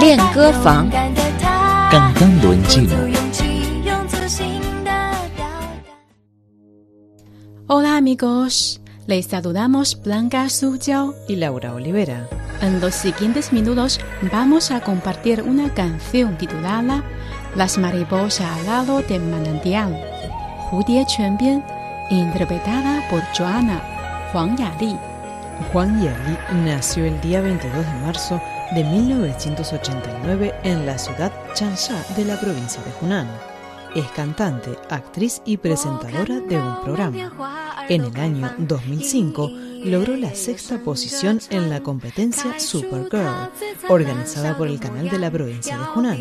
练歌房，cantando en chino。 Hola amigos, les saludamos Blanca Suyao. y Laura Olivera. En los siguientes minutos vamos a compartir una canción titulada Las mariposas al lado del manantial, Judie Chuanbian, interpretada por Joana Huang Yali. Juan Yali nació el día 22 de marzo de 1989 en la ciudad Changsha de la provincia de Hunan. Es cantante, actriz y presentadora de un programa. En el año 2005 logró la sexta posición en la competencia Supergirl, organizada por el canal de la provincia de Hunan,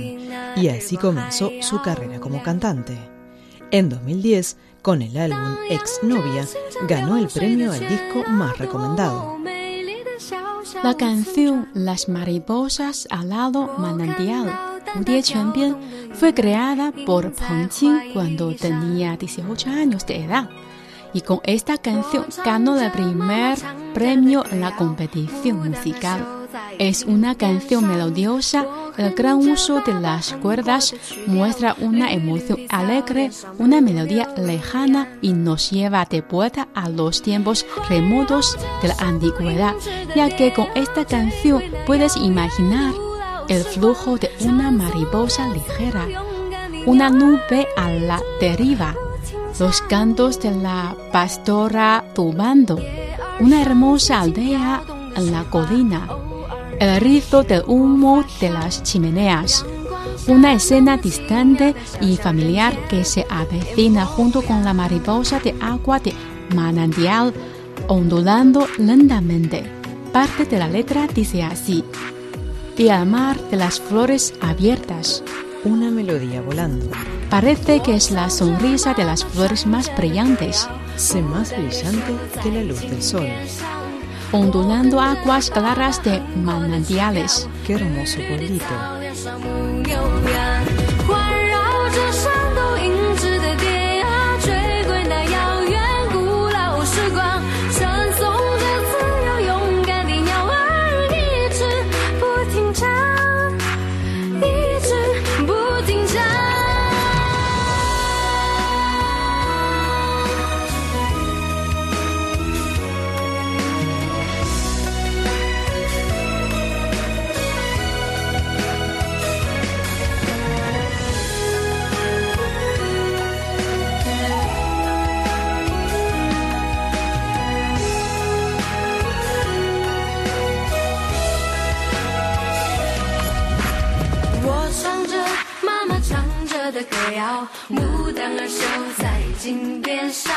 y así comenzó su carrera como cantante. En 2010, con el álbum Ex Novia, ganó el premio al disco más recomendado. La canción Las mariposas al lado manantial, fue creada por Peng Qing cuando tenía 18 años de edad. Y con esta canción ganó el primer premio en la competición musical. Es una canción melodiosa, el gran uso de las cuerdas muestra una emoción alegre, una melodía lejana y nos lleva de vuelta a los tiempos remotos de la antigüedad, ya que con esta canción puedes imaginar el flujo de una mariposa ligera, una nube a la deriva, los cantos de la pastora tumbando, una hermosa aldea en la colina, el rizo del humo de las chimeneas, una escena distante y familiar que se avecina junto con la mariposa de agua de manantial ondulando lentamente. Parte de la letra dice así, y al mar de las flores abiertas. Una melodía volando, Parece que es la sonrisa de las flores más brillantes, sé más brillante que la luz del sol. Ondulando aguas claras de manantiales. Qué hermoso pueblito. 我要，牡丹儿绣在金边上。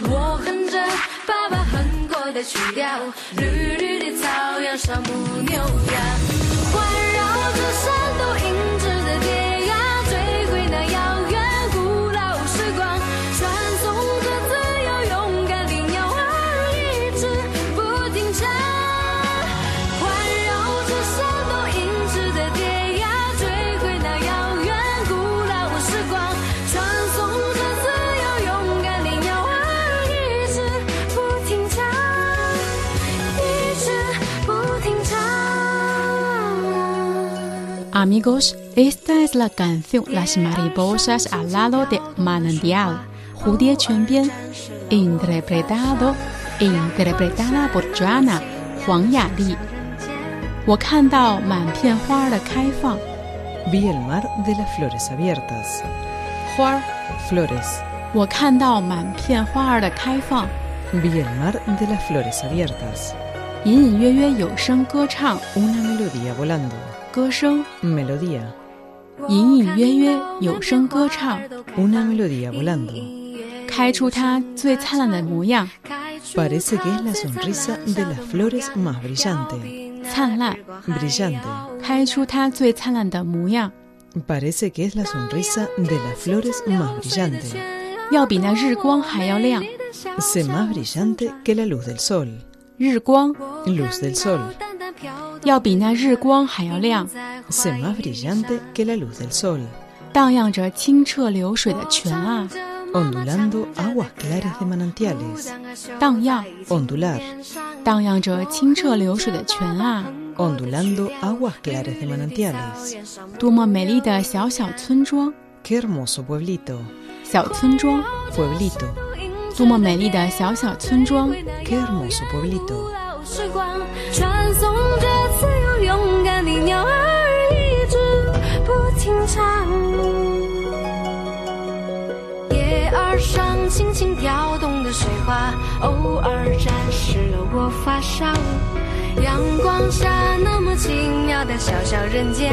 我哼着爸爸哼过的曲调，绿绿的草原上牧牛 Amigos, esta es la canción Las mariposas al lado de manantial, Judie Chuanbian, interpretado interpretada por Joana Huang Yali. 我看到满片花儿的开放， Vi el mar de las flores abiertas. Juar, flores. 我看到满片花儿的开放， Vi el mar de las flores abiertas. 隐隐约约有声歌唱， Una melodía volando. 歌声 Melodía. 隐隐约约有声歌唱， Una melodía volando. 开出它最灿烂的模样， Parece que es la sonrisa de las flores más brillante. 灿烂， Brillante. 开出它最灿烂的模样， Parece que es la sonrisa de las flores más brillante. 要比那日光还要亮。 Sé más brillante que la luz del sol. 日光 Luz del sol. 要比那日光还要亮， Sé más brillante que la luz del sol. 荡漾着清澈流水的泉啊， ondulando aguas claras de manantiales. 荡漾， Ondular, 荡漾着清澈流水的泉啊， ondulando aguas claras de manantiales. 多么美丽的小小村庄， Qué hermoso pueblito, 小村庄， pueblito, 多么美丽的小小村庄， qué hermoso pueblito. 时光传颂着自由勇敢的鸟儿，一直不停唱。叶儿上轻轻跳动的水花，偶尔沾湿了我发梢。阳光下那么奇妙的小小人间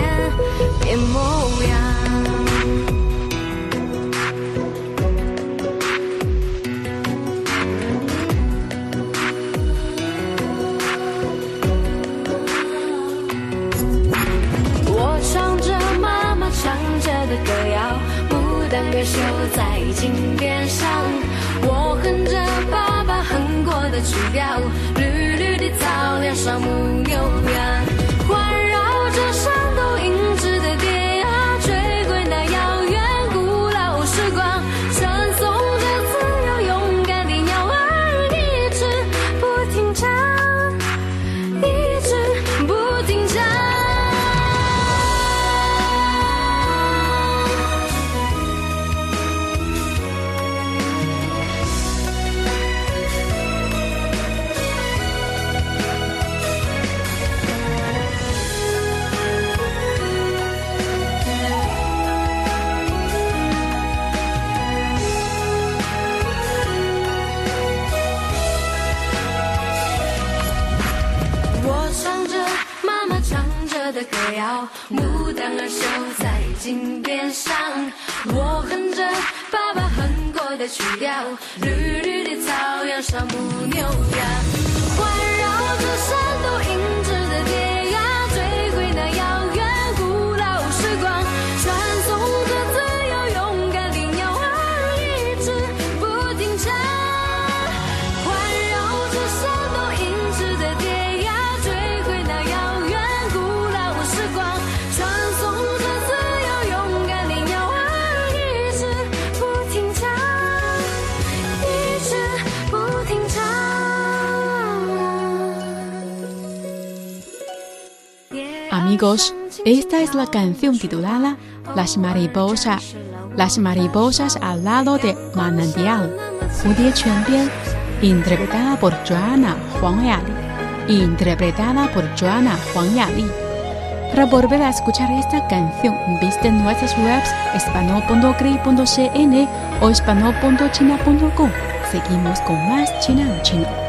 变模样。牡丹歌手在金边上。我哼着爸爸哼过的曲调，绿绿的草原上牧牛羊，的曲调，绿绿的草原上牧牛羊，amigos, esta es la canción titulada Las mariposas, las mariposas al lado de Manantial, Judie Chuanbian, interpretada por Joana Huang Yali, interpretada por Joana Huang Yali. Para volver a escuchar esta canción, visiten nuestras webs hispano.cri.cn o hispano.china.com. Seguimos con más China en Chino.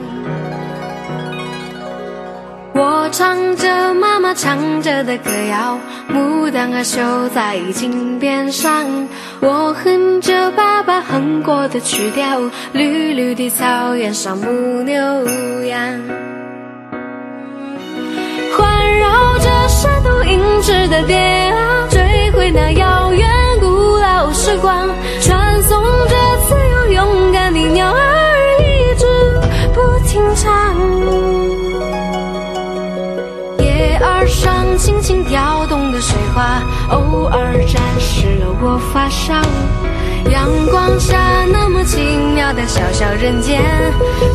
我唱着妈妈唱着的歌谣，牡丹儿绣在襟边上。我哼着爸爸哼过的曲调，绿绿的草原上牧牛羊。环绕着山都银质的蝶啊，追回那遥远古老时光，传颂着自由勇敢的鸟儿轻轻跳动的水花，偶尔沾湿了我发梢。阳光下那么奇妙的小小人间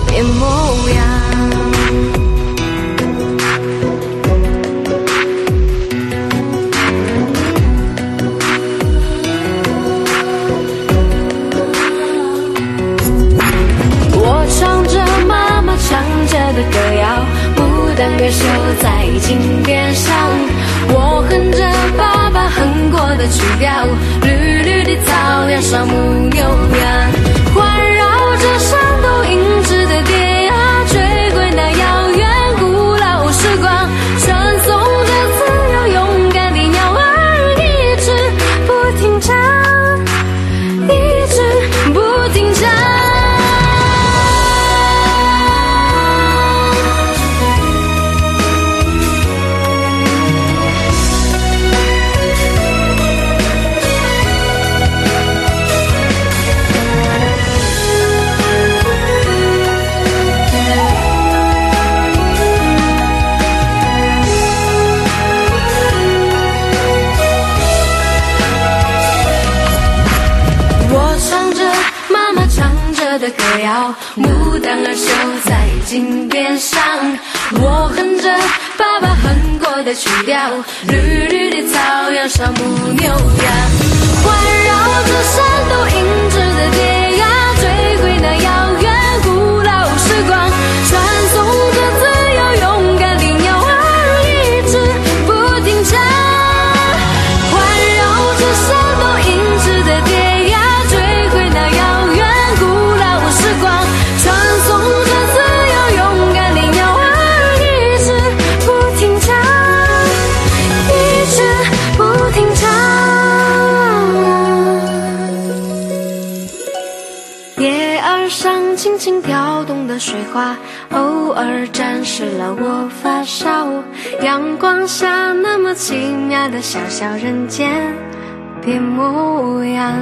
变模样。我唱着妈妈唱着的歌谣，牡丹歌手在襟边上。哼过的曲调，绿绿的草原上牧牛羊，歌谣，牡丹儿绣在金边上。我哼着爸爸哼过的曲调，绿绿的草原上牧牛羊，环绕着山洞银质的铁呀，追回那遥远叶儿上轻轻跳动的水花，偶尔沾湿了我发梢。阳光下那么奇妙的小小人间别模样。